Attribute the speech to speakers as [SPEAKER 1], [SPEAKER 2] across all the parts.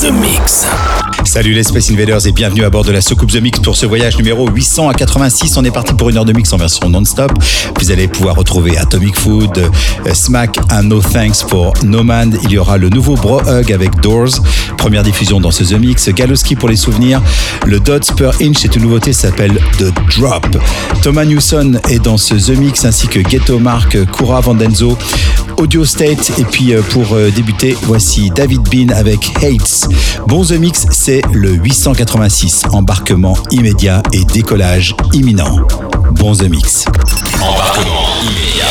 [SPEAKER 1] The Mix.
[SPEAKER 2] Salut les Space Invaders et bienvenue à bord de la soucoupe The Mix pour ce voyage numéro 886. On est parti pour une heure de mix en version non-stop. Vous allez pouvoir retrouver Atomic Food, euh, Smack and No Thanks pour No Man. Il y aura le nouveau Bro Hug avec Doors. Première diffusion dans ce The Mix. Galoski pour les souvenirs. Le Dots per Inch est une nouveauté, s'appelle The Drop. Thomas Newson est dans ce The Mix ainsi que Ghetto Mark, Kura Vandenzo, Audio State. Et puis euh, pour euh, débuter, voici David Bean avec Hates. Bon The Mix, c'est le 886. Embarquement immédiat et décollage imminent. Bon The Mix.
[SPEAKER 1] Embarquement immédiat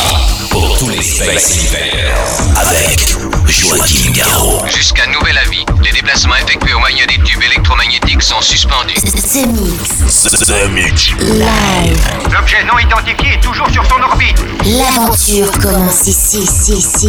[SPEAKER 1] pour tous les Space avec Joachim Garraud.
[SPEAKER 3] Jusqu'à nouvel avis, les déplacements effectués au moyen des tubes électromagnétiques sont suspendus.
[SPEAKER 4] The Mix.
[SPEAKER 1] The Mix.
[SPEAKER 4] Live.
[SPEAKER 5] L'objet non identifié est toujours sur son orbite.
[SPEAKER 4] L'aventure commence ici, ici, ici,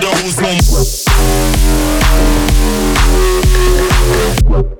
[SPEAKER 6] those
[SPEAKER 7] no more.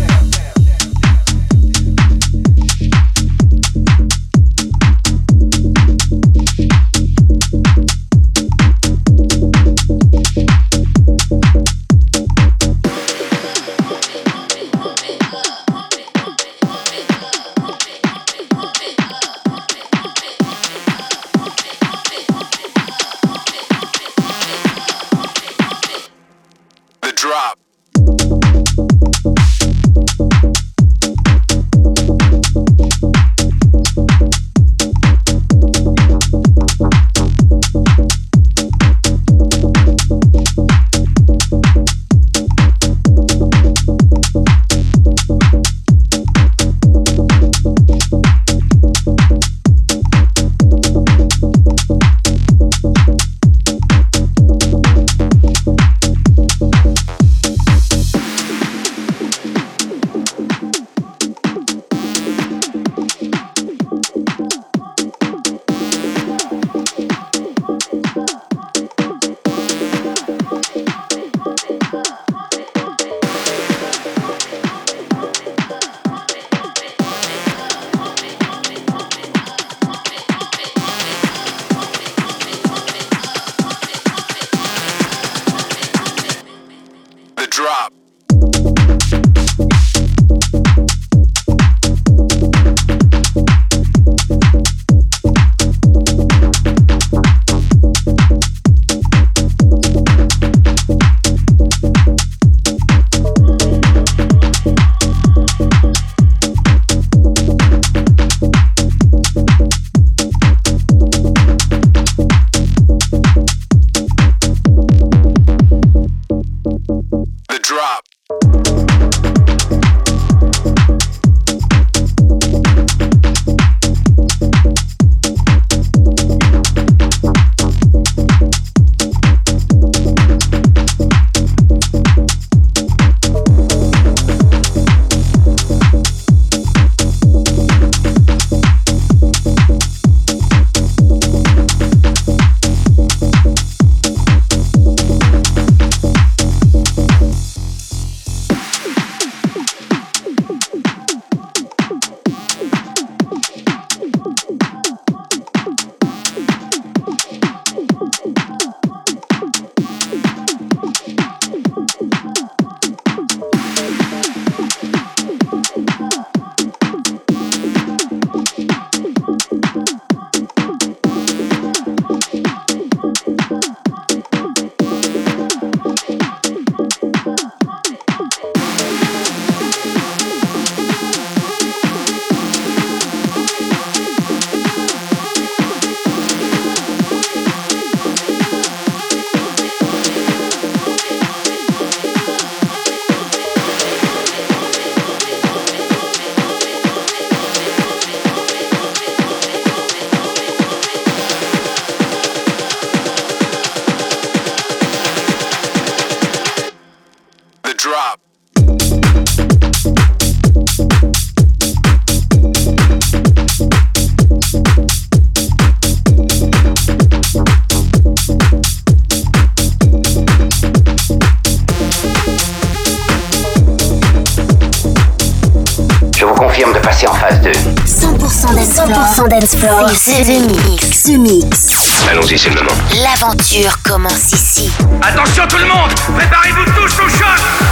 [SPEAKER 4] C'est The Mix. The Mix.
[SPEAKER 3] Allons-y, c'est le moment.
[SPEAKER 4] L'aventure commence ici.
[SPEAKER 8] Attention tout le monde Préparez-vous tous au choc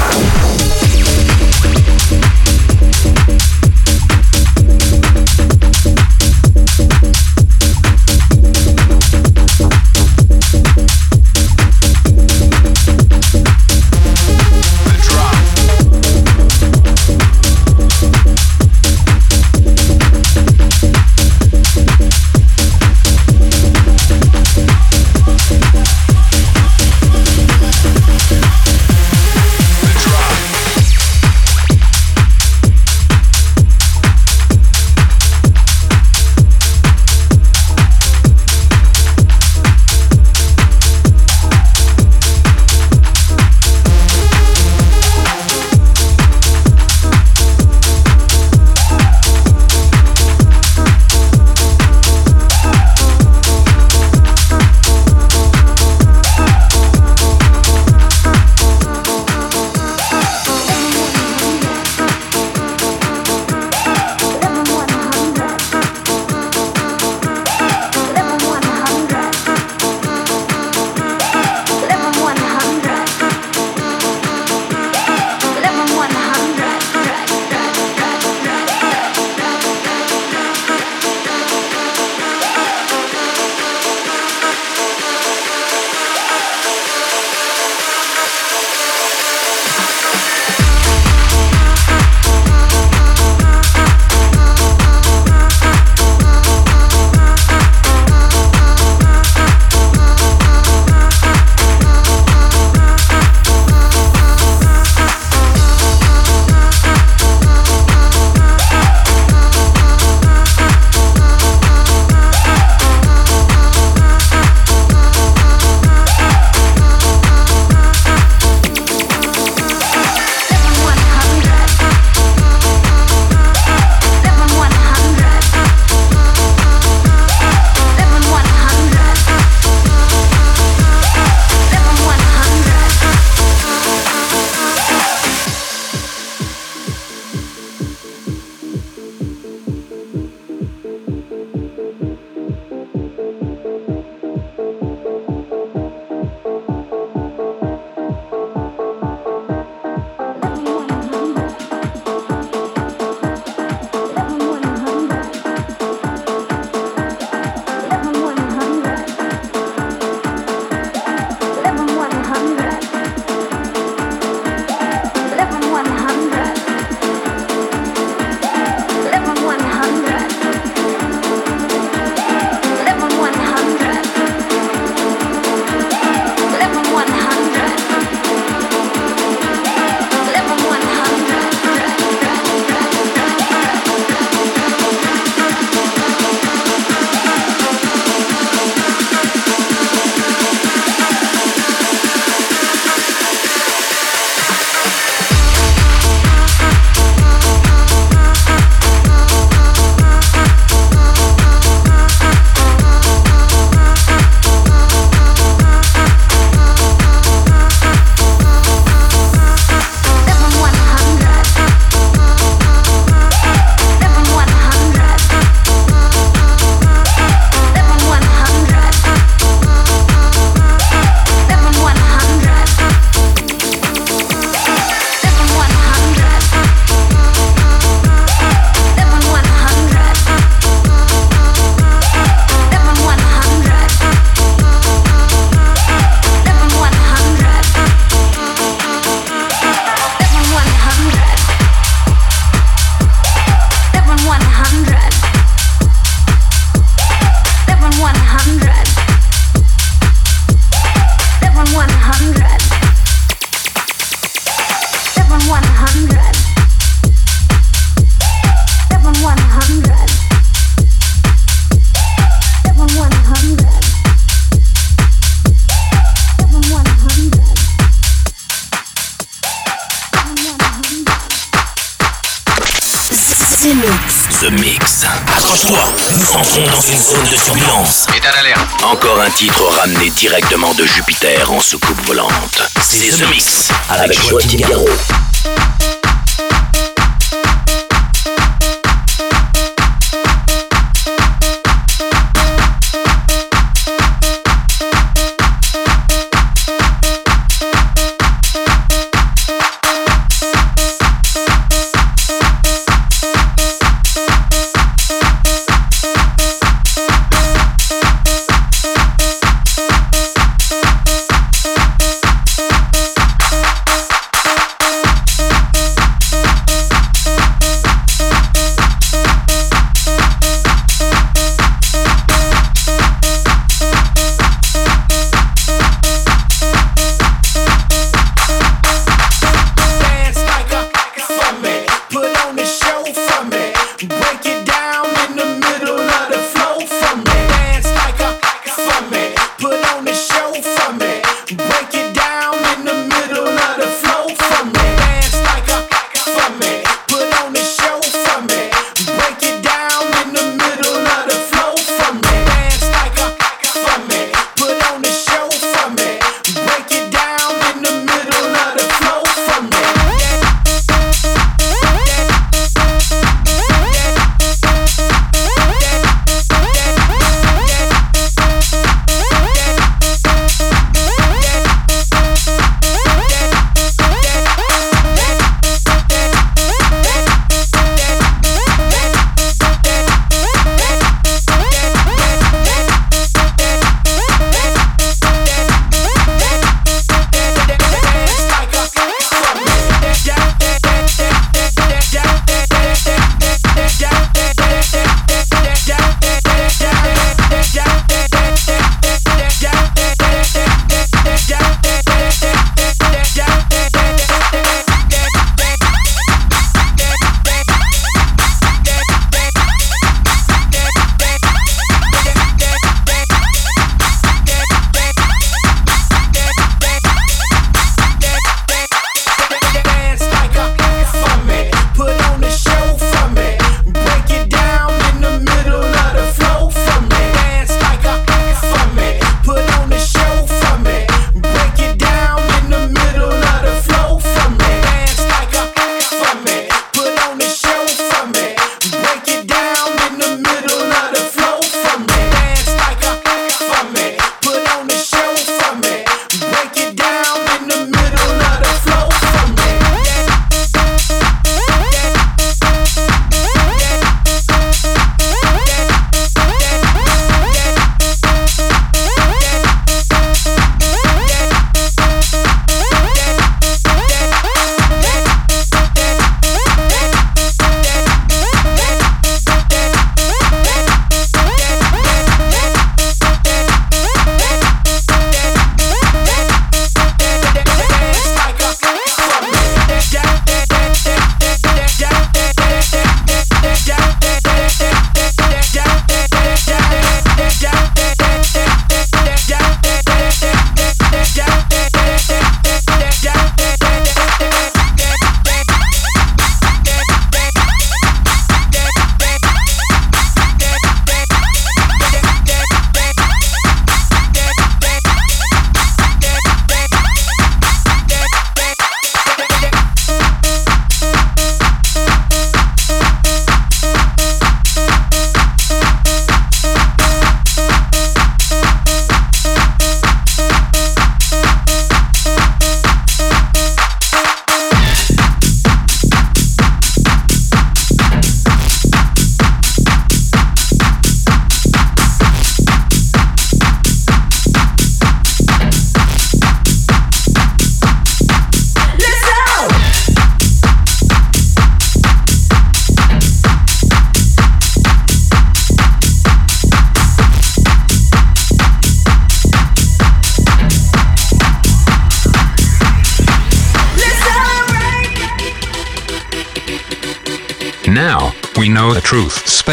[SPEAKER 6] de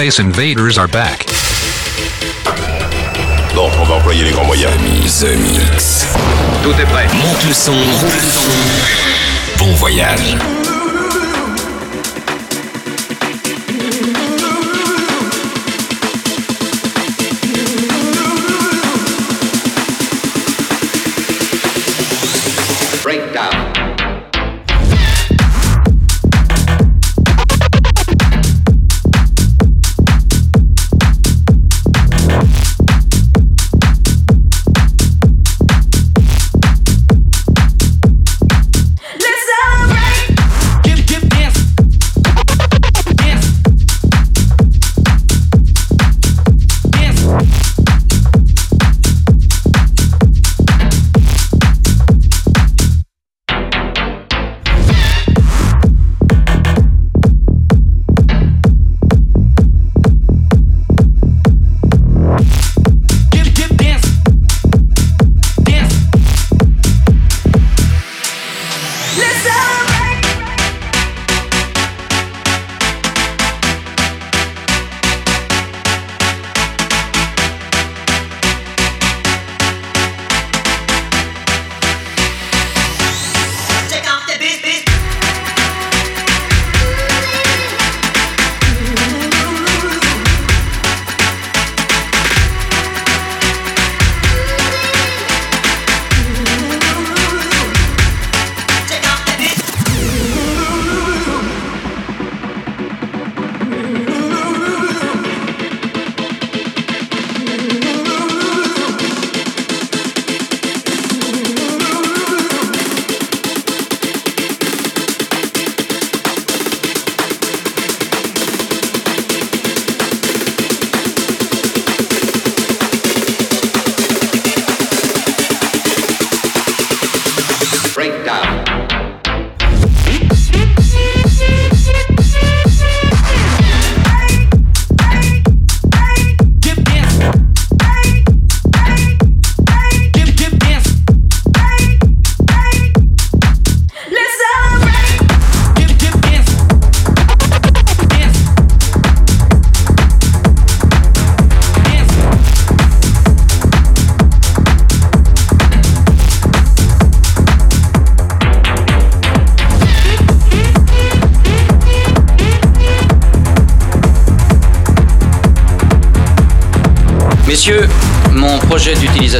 [SPEAKER 9] Space Invaders are back.
[SPEAKER 10] Donc, on va employer les grands moyens.
[SPEAKER 6] The Mix.
[SPEAKER 11] Tout est prêt.
[SPEAKER 6] Monte le son. Monte le son. Bon voyage.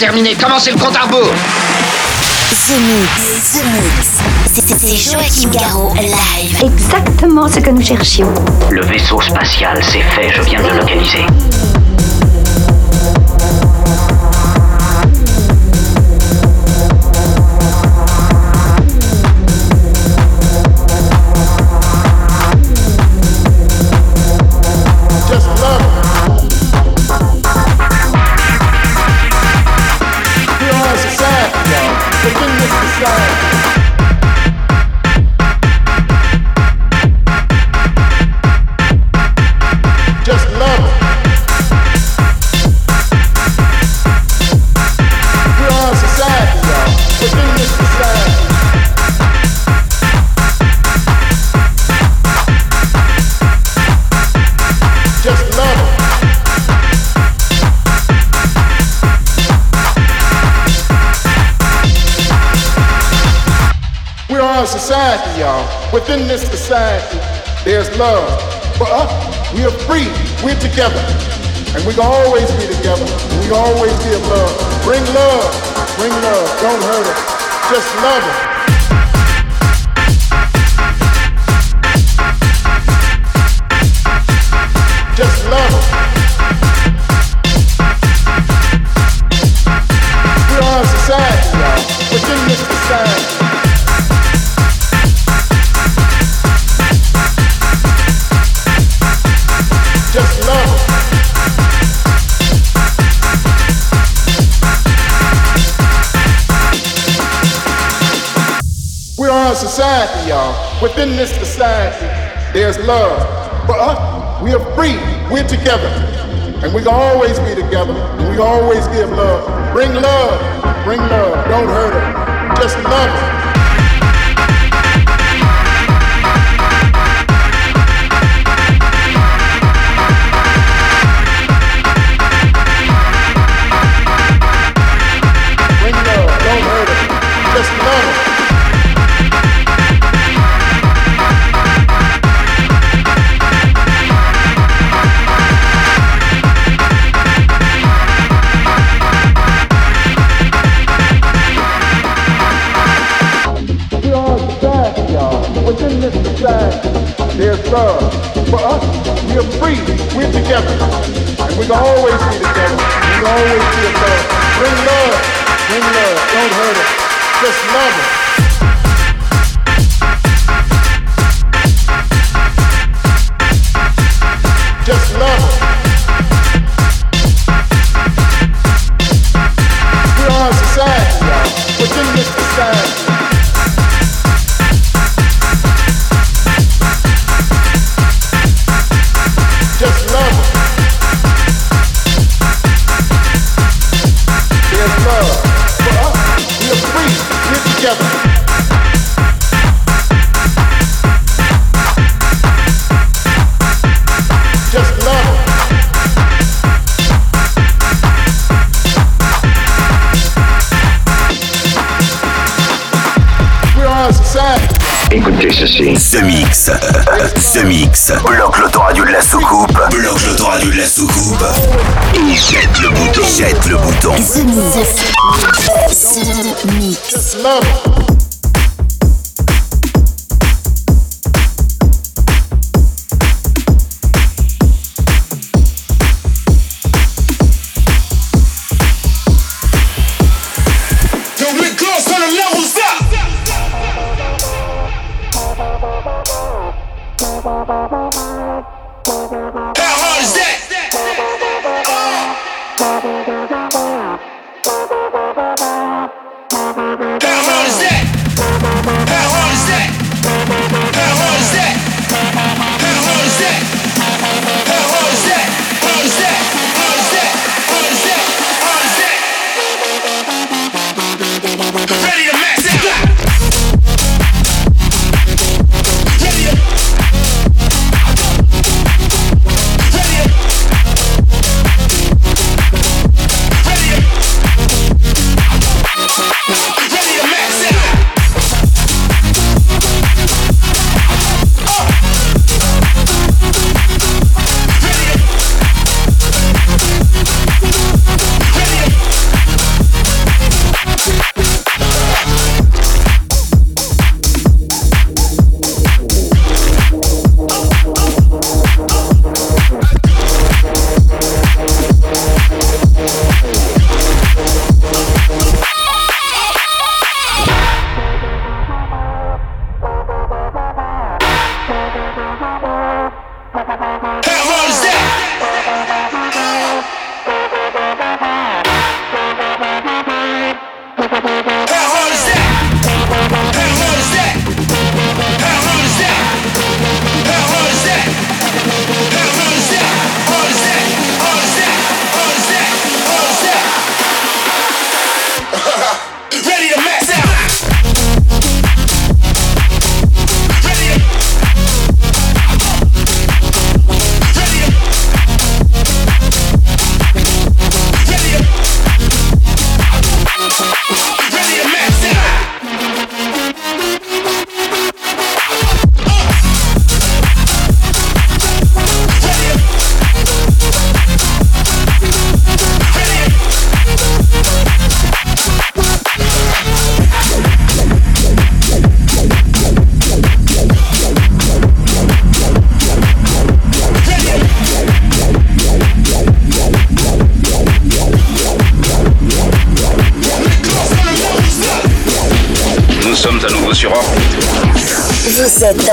[SPEAKER 12] Déterminé, commencez le compte à rebours
[SPEAKER 4] The Mix, The Mix. C'est Joachim Garraud live.
[SPEAKER 13] Exactement ce que nous cherchions.
[SPEAKER 14] Le vaisseau spatial, c'est fait, je viens de le localiser.
[SPEAKER 15] A society, y'all. Within this society, there's love. For us, we are free. We're together. And we can always be together. We always give love. Bring love. Bring love. Don't hurt us. Just love us. Society, y'all. Within this society, there's love. For us, we are free. We're together. And we can always be together. And we always give love. Bring love. Bring love. Don't hurt us. Just love us.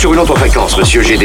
[SPEAKER 10] Sur une autre fréquence, monsieur. J'ai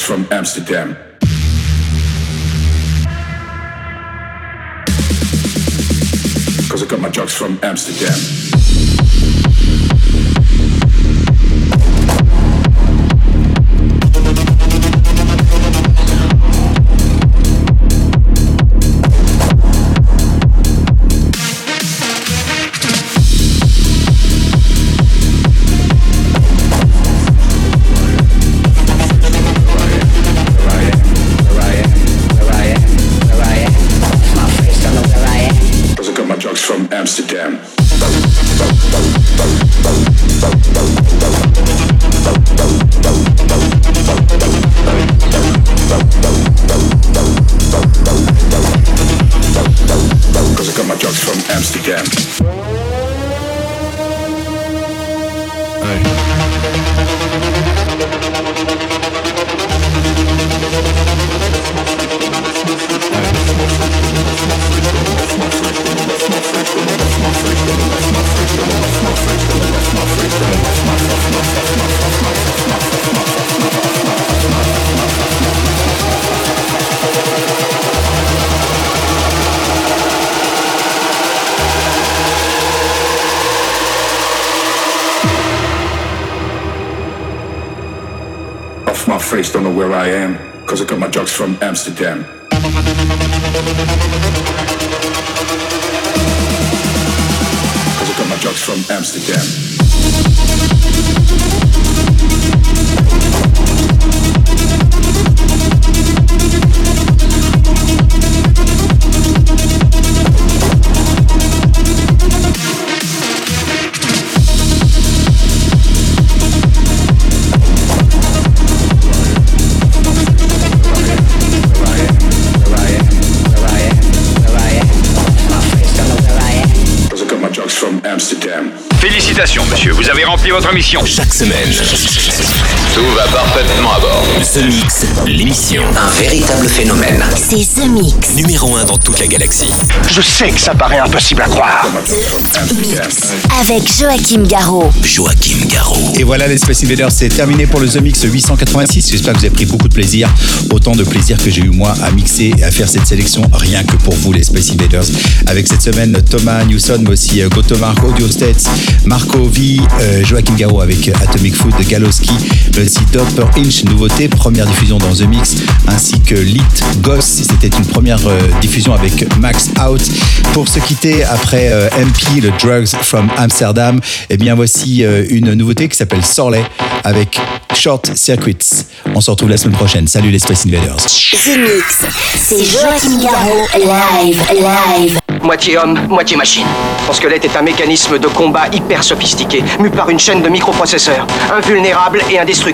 [SPEAKER 16] from Amsterdam. Cause I got my drugs from Amsterdam. Amsterdam.
[SPEAKER 17] Monsieur, vous avez rempli votre mission.
[SPEAKER 6] Chaque semaine,
[SPEAKER 3] tout va parfaitement à bord.
[SPEAKER 6] The Mix, l'émission.
[SPEAKER 18] Un véritable phénomène.
[SPEAKER 4] C'est The Mix.
[SPEAKER 6] Numéro 1 dans toute la galaxie.
[SPEAKER 10] Je sais que ça paraît impossible à croire.
[SPEAKER 4] Avec Joachim Garraud.
[SPEAKER 6] Joachim Garraud.
[SPEAKER 2] Et voilà, les Space Invaders, c'est terminé pour le The Mix 886. J'espère que vous avez pris beaucoup de plaisir. Autant de plaisir que j'ai eu moi à mixer et à faire cette sélection, rien que pour vous, les Space Invaders. Avec cette semaine, Thomas Newson, mais aussi euh, Gotomark, Audio States, Marco V, euh, Joachim Garraud avec Atomic Food, Galoski, mais aussi Doper Inch, nouveauté, première diffusion dans The Mix, ainsi que Lit Ghost, c'était une première euh, diffusion avec Max Out. Pour se quitter après euh, MP, le Drugs from Amsterdam, et eh bien voici euh, une nouveauté qui s'appelle Sorley avec Short Circuits. On se retrouve la semaine prochaine. Salut les Space Invaders.
[SPEAKER 4] The Mix, c'est Joachim Garraud, live, live.
[SPEAKER 19] Moitié homme, moitié machine. Son squelette est un mécanisme de combat hyper sophistiqué, mu par une chaîne de microprocesseurs, invulnérable et indestructible.